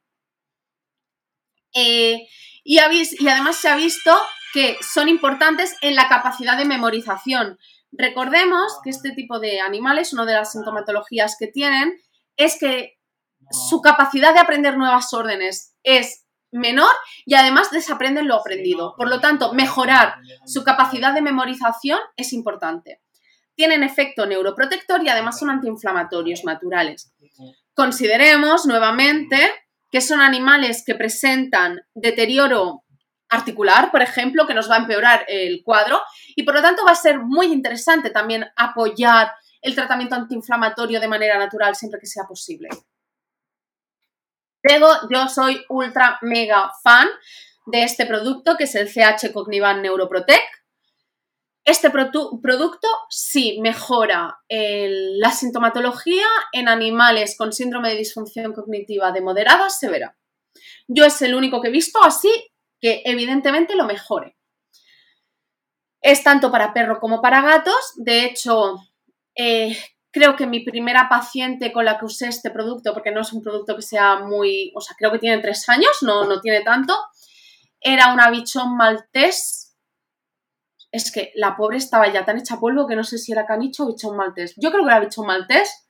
Eh, y, y además se ha visto que son importantes en la capacidad de memorización. Recordemos que este tipo de animales, una de las sintomatologías que tienen, es que su capacidad de aprender nuevas órdenes es menor y además desaprenden lo aprendido. Por lo tanto, mejorar su capacidad de memorización es importante. Tienen efecto neuroprotector y además son antiinflamatorios naturales. Consideremos nuevamente que son animales que presentan deterioro articular, por ejemplo, que nos va a empeorar el cuadro y por lo tanto va a ser muy interesante también apoyar el tratamiento antiinflamatorio de manera natural siempre que sea posible. Luego, yo soy ultra mega fan de este producto que es el CH Cognivan Neuroprotect. Este producto sí mejora la sintomatología en animales con síndrome de disfunción cognitiva de moderada a severa. Yo es el único que he visto así que evidentemente lo mejore. Es tanto para perro como para gatos. De hecho, eh, creo que mi primera paciente con la que usé este producto, porque no es un producto que sea muy, o sea, creo que tiene tres años, no, no tiene tanto, era una bichón maltés es que la pobre estaba ya tan hecha polvo que no sé si era canicho o bichón maltés. Yo creo que era bichón maltés,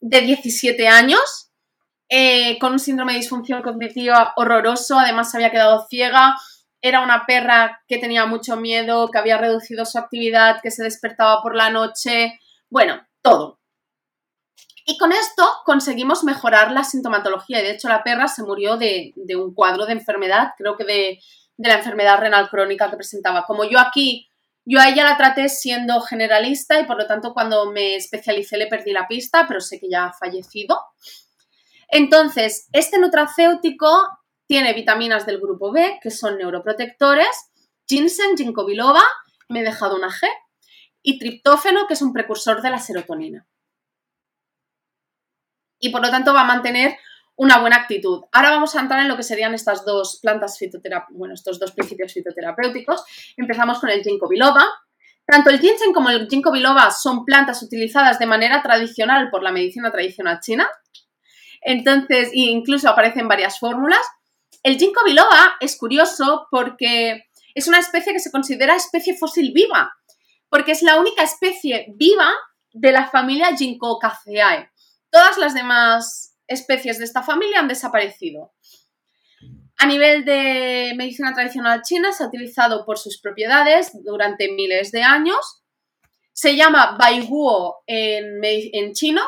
de 17 años, eh, con un síndrome de disfunción cognitiva horroroso, además se había quedado ciega, era una perra que tenía mucho miedo, que había reducido su actividad, que se despertaba por la noche, bueno, todo. Y con esto conseguimos mejorar la sintomatología de hecho la perra se murió de, de un cuadro de enfermedad, creo que de de la enfermedad renal crónica que presentaba. Como yo aquí, yo a ella la traté siendo generalista y por lo tanto cuando me especialicé le perdí la pista, pero sé que ya ha fallecido. Entonces, este nutracéutico tiene vitaminas del grupo B, que son neuroprotectores, ginseng, ginkgo biloba, me he dejado una G, y triptófeno, que es un precursor de la serotonina. Y por lo tanto va a mantener una buena actitud. Ahora vamos a entrar en lo que serían estas dos plantas fitoterapéuticas, bueno, estos dos principios fitoterapéuticos. Empezamos con el ginkgo biloba. Tanto el ginseng como el ginkgo biloba son plantas utilizadas de manera tradicional por la medicina tradicional china. Entonces, incluso aparecen varias fórmulas. El ginkgo biloba es curioso porque es una especie que se considera especie fósil viva, porque es la única especie viva de la familia Ginkgocaceae. Todas las demás especies de esta familia han desaparecido. A nivel de medicina tradicional china se ha utilizado por sus propiedades durante miles de años. Se llama Baiguo en, en chino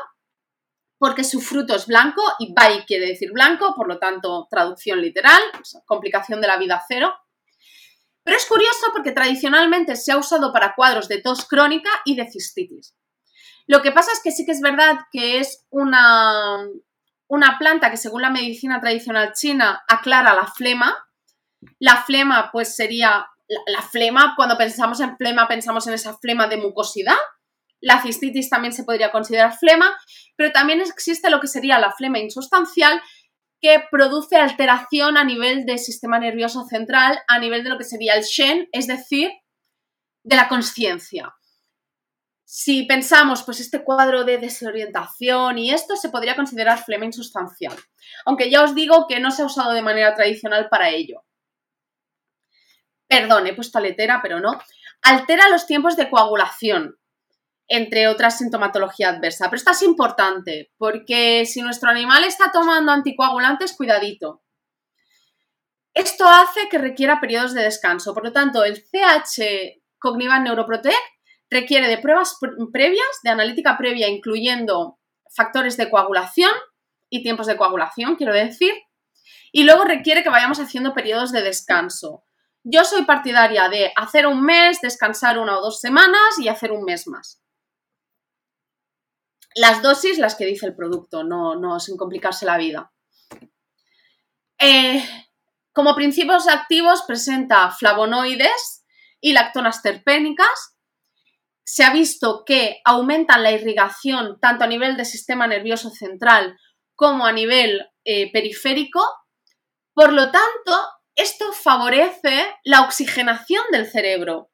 porque su fruto es blanco y Bai quiere decir blanco, por lo tanto, traducción literal, complicación de la vida cero. Pero es curioso porque tradicionalmente se ha usado para cuadros de tos crónica y de cistitis. Lo que pasa es que sí que es verdad que es una, una planta que según la medicina tradicional china aclara la flema. La flema pues sería la, flema, cuando pensamos en flema pensamos en esa flema de mucosidad. La cistitis también se podría considerar flema, pero también existe lo que sería la flema insustancial que produce alteración a nivel del sistema nervioso central, a nivel de lo que sería el Shen, es decir, de la conciencia. Si pensamos, pues este cuadro de desorientación y esto se podría considerar flema insustancial, aunque ya os digo que no se ha usado de manera tradicional para ello. Perdón, he puesto letera, pero no. Altera los tiempos de coagulación, entre otras sintomatología adversa. Pero esto es importante, porque si nuestro animal está tomando anticoagulantes, cuidadito. Esto hace que requiera periodos de descanso. Por lo tanto, el CH Cognivan Neuroprotect requiere de pruebas previas, de analítica previa, incluyendo factores de coagulación y tiempos de coagulación, quiero decir, y luego requiere que vayamos haciendo periodos de descanso. Yo soy partidaria de hacer un mes, descansar una o dos semanas y hacer un mes más. Las dosis, las que dice el producto, no, no sin complicarse la vida. Eh, como principios activos presenta flavonoides y lactonas terpénicas, se ha visto que aumentan la irrigación tanto a nivel del sistema nervioso central como a nivel eh, periférico. Por lo tanto, esto favorece la oxigenación del cerebro.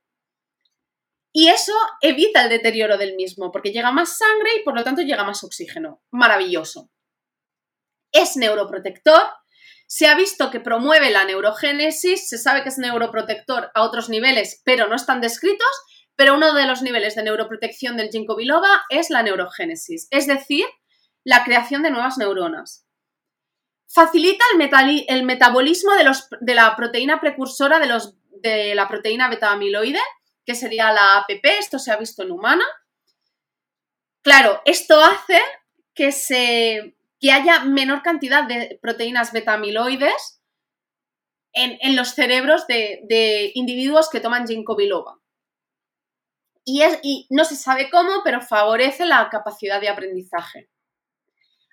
Y eso evita el deterioro del mismo, porque llega más sangre y por lo tanto llega más oxígeno. Maravilloso. Es neuroprotector. Se ha visto que promueve la neurogénesis, se sabe que es neuroprotector a otros niveles, pero no están descritos pero uno de los niveles de neuroprotección del ginkgo biloba es la neurogénesis, es decir, la creación de nuevas neuronas. Facilita el, metabolismo de, la proteína precursora de, de la proteína beta-amiloide, que sería la APP, esto se ha visto en humana. Claro, esto hace que, se, que haya menor cantidad de proteínas beta-amiloides en, los cerebros de, de individuos que toman ginkgo biloba y, no se sabe cómo, pero favorece la capacidad de aprendizaje.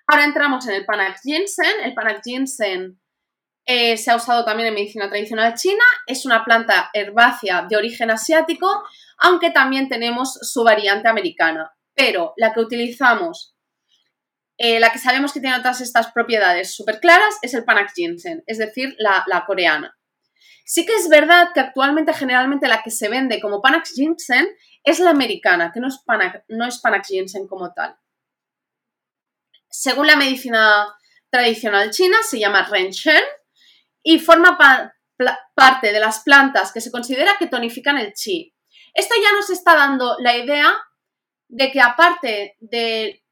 Ahora entramos en el Panax Ginseng. El Panax Ginseng eh, se ha usado también en medicina tradicional china, es una planta herbácea de origen asiático, aunque también tenemos su variante americana. Pero la que utilizamos, eh, la que sabemos que tiene todas estas propiedades súper claras, es el Panax ginseng, es decir, la, coreana. Sí que es verdad que actualmente generalmente la que se vende como Panax ginseng es la americana, que no es, Panax, no es Panax ginseng como tal. Según la medicina tradicional china, se llama Shen y forma parte de las plantas que se considera que tonifican el chi. Esto ya nos está dando la idea de que aparte de,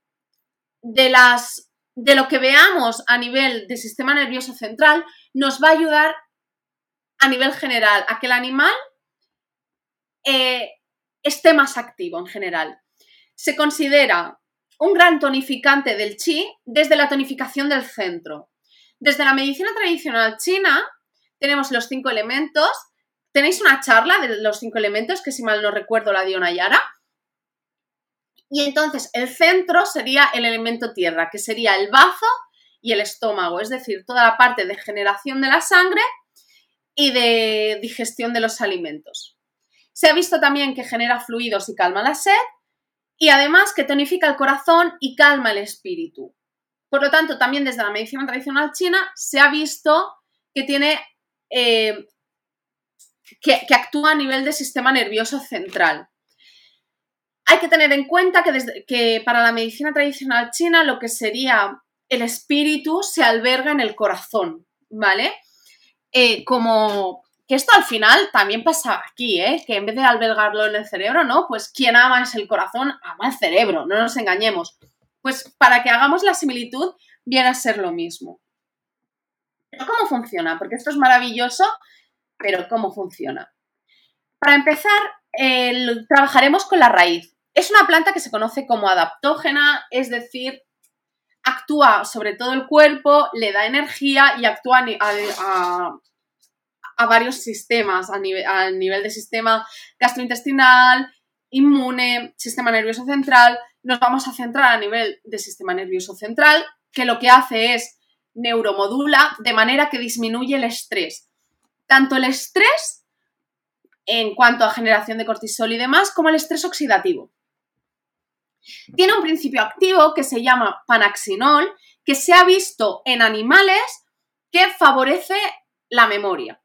de, las, de lo que veamos a nivel del sistema nervioso central, nos va a ayudar a nivel general a que el animal eh, esté más activo en general. Se considera un gran tonificante del chi desde la tonificación del centro. Desde la medicina tradicional china tenemos los cinco elementos. Tenéis una charla de los cinco elementos que si mal no recuerdo la dio Nayara. Y entonces el centro sería el elemento tierra, que sería el bazo y el estómago, es decir, toda la parte de generación de la sangre y de digestión de los alimentos. Se ha visto también que genera fluidos y calma la sed y además que tonifica el corazón y calma el espíritu. Por lo tanto, también desde la medicina tradicional china se ha visto que tiene eh, que, actúa a nivel del sistema nervioso central. Hay que tener en cuenta que para la medicina tradicional china lo que sería el espíritu se alberga en el corazón, ¿vale? Eh, como que esto al final también pasa aquí, ¿eh? Que en vez de albergarlo en el cerebro, ¿no? Pues quien ama es el corazón, ama el cerebro, no nos engañemos. Pues para que hagamos la similitud, viene a ser lo mismo. ¿cómo funciona? Porque esto es maravilloso, pero ¿cómo funciona? Para empezar, trabajaremos con la raíz. Es una planta que se conoce como adaptógena, es decir, actúa sobre todo el cuerpo, le da energía y actúa a, varios sistemas, a nivel, a nivel de sistema gastrointestinal, inmune, sistema nervioso central, nos vamos a centrar a nivel del sistema nervioso central, que lo que hace es neuromodula de manera que disminuye el estrés. Tanto el estrés en cuanto a generación de cortisol y demás, como el estrés oxidativo. Tiene un principio activo que se llama panaxinol, que se ha visto en animales que favorece la memoria.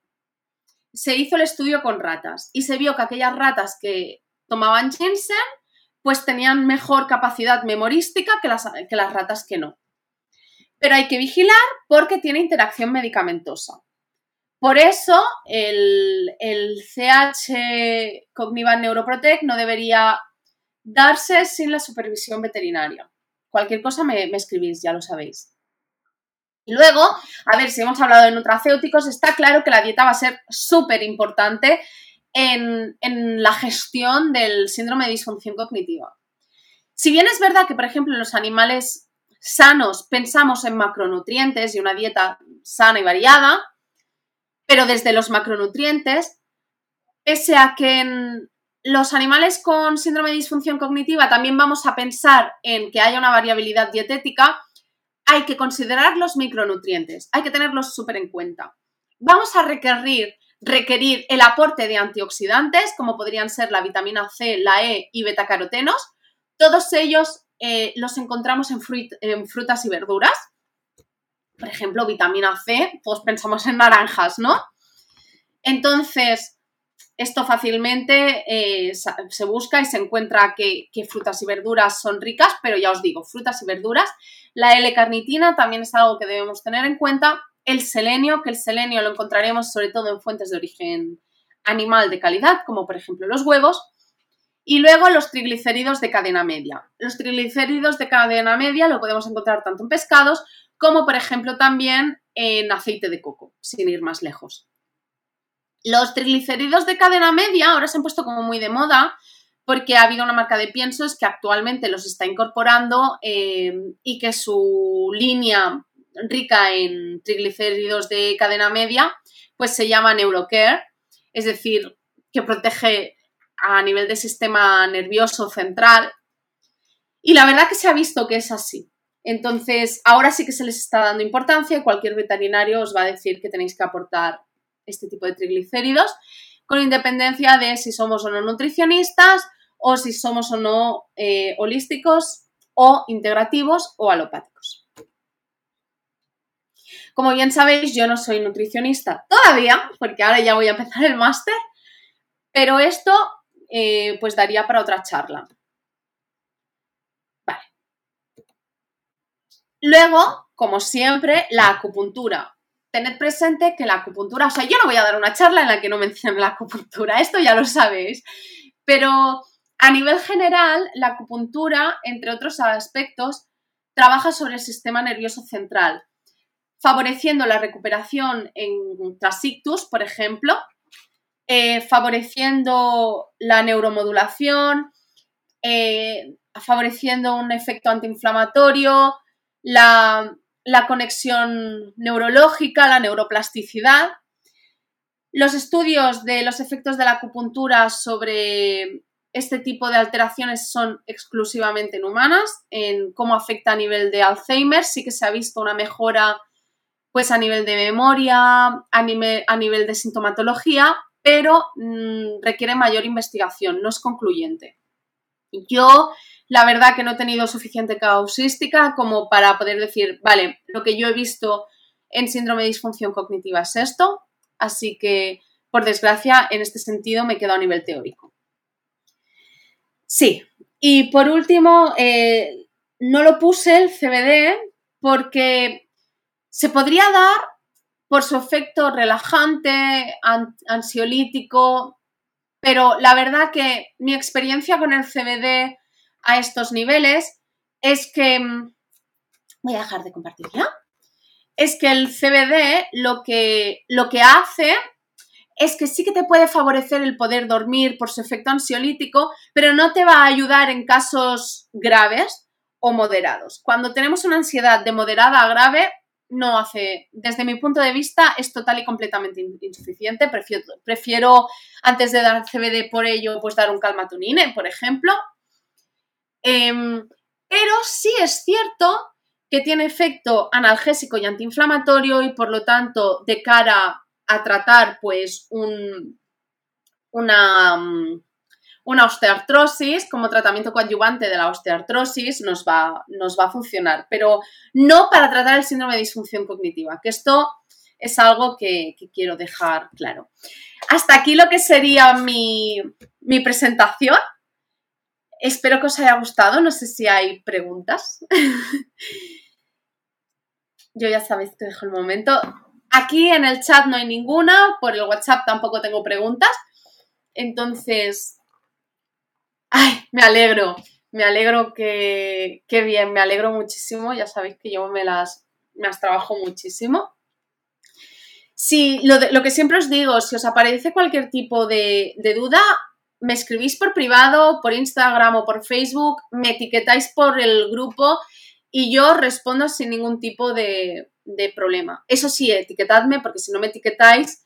Se hizo el estudio con ratas y se vio que aquellas ratas que tomaban ginseng pues tenían mejor capacidad memorística que las, que las ratas que no. Pero hay que vigilar porque tiene interacción medicamentosa. Por eso el, CH Cognivan Neuroprotect no debería darse sin la supervisión veterinaria. Cualquier cosa me, me escribís, ya lo sabéis. Y luego, a ver, si hemos hablado de nutracéuticos, está claro que la dieta va a ser súper importante en, la gestión del síndrome de disfunción cognitiva. Si bien es verdad que, por ejemplo, en los animales sanos pensamos en macronutrientes y una dieta sana y variada, pero desde los macronutrientes, pese a que en los animales con síndrome de disfunción cognitiva también vamos a pensar en que haya una variabilidad dietética, hay que considerar los micronutrientes, hay que tenerlos súper en cuenta. Vamos a requerir requerir el aporte de antioxidantes, como podrían ser la vitamina C, la E y betacarotenos. Todos ellos eh, los encontramos en, frutas y verduras. Por ejemplo, vitamina C, todos pensamos en naranjas, ¿no? Entonces, esto fácilmente eh, se busca y se encuentra que, que, frutas y verduras son ricas, pero ya os digo, frutas y verduras. La L-carnitina también es algo que debemos tener en cuenta el selenio, que el selenio lo encontraremos sobre todo en fuentes de origen animal de calidad, como por ejemplo los huevos, y luego los triglicéridos de cadena media. Los triglicéridos de cadena media lo podemos encontrar tanto en pescados como por ejemplo también en aceite de coco, sin ir más lejos. Los triglicéridos de cadena media ahora se han puesto como muy de moda porque ha habido una marca de piensos que actualmente los está incorporando eh, y que su línea rica en triglicéridos de cadena media, pues se llama Neurocare, es decir, que protege a nivel del sistema nervioso central. Y la verdad que se ha visto que es así. Entonces, ahora sí que se les está dando importancia y cualquier veterinario os va a decir que tenéis que aportar este tipo de triglicéridos, con independencia de si somos o no nutricionistas o si somos o no eh, holísticos o integrativos o alopáticos. Como bien sabéis, yo no soy nutricionista todavía, porque ahora ya voy a empezar el máster, pero esto eh, pues daría para otra charla. Luego, como siempre, la acupuntura. Tened presente que la acupuntura, o sea, yo no voy a dar una charla en la que no mencione la acupuntura, esto ya lo sabéis, pero a nivel general, la acupuntura, entre otros aspectos, trabaja sobre el sistema nervioso central, favoreciendo la recuperación en trasictus, por ejemplo, eh, favoreciendo la neuromodulación, eh, favoreciendo un efecto antiinflamatorio, la, la conexión neurológica, la neuroplasticidad. Los estudios de los efectos de la acupuntura sobre este tipo de alteraciones son exclusivamente en humanas, en cómo afecta a nivel de Alzheimer, sí que se ha visto una mejora pues a nivel de memoria, a nivel, de sintomatología, pero mm, requiere mayor investigación, no es concluyente. Yo, la verdad que no he tenido suficiente causística como para poder decir, vale, lo que yo he visto en síndrome de disfunción cognitiva es esto, así que, por desgracia, en este sentido me quedo a nivel teórico. Sí, y por último, eh, no lo puse el CBD porque se podría dar por su efecto relajante, ansiolítico, pero la verdad que mi experiencia con el CBD a estos niveles es que... Mm, voy a dejar de compartir ya. Es que el CBD lo que, lo que hace es que sí que te puede favorecer el poder dormir por su efecto ansiolítico, pero no te va a ayudar en casos graves o moderados. Cuando tenemos una ansiedad de moderada a grave, no hace, desde mi punto de vista, es total y completamente insuficiente. Prefiero, prefiero antes de dar CBD por ello, pues dar un calmatunine, por ejemplo. Em, pero sí es cierto que tiene efecto analgésico y antiinflamatorio y por lo tanto, de cara a tratar pues un, una, mm, una osteoartrosis como tratamiento coadyuvante de la osteoartrosis nos va, nos va a funcionar, pero no para tratar el síndrome de disfunción cognitiva, que esto es algo que, quiero dejar claro. Hasta aquí lo que sería mi, mi presentación. Espero que os haya gustado. No sé si hay preguntas. Yo ya sabéis que dejo el momento. Aquí en el chat no hay ninguna, por el WhatsApp tampoco tengo preguntas. Entonces, Ay, me alegro, me alegro que, bien, me alegro muchísimo. Ya sabéis que yo me las, me las trabajo muchísimo. Sí, lo, lo, que siempre os digo, si os aparece cualquier tipo de, duda, me escribís por privado, por Instagram o por Facebook, me etiquetáis por el grupo y yo respondo sin ningún tipo de, problema. Eso sí, etiquetadme porque si no me etiquetáis,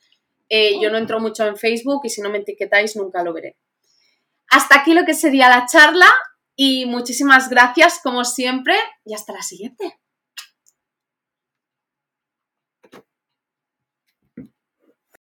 eh, yo no entro mucho en Facebook y si no me etiquetáis nunca lo veré. Hasta aquí lo que sería la charla y muchísimas gracias como siempre y hasta la siguiente.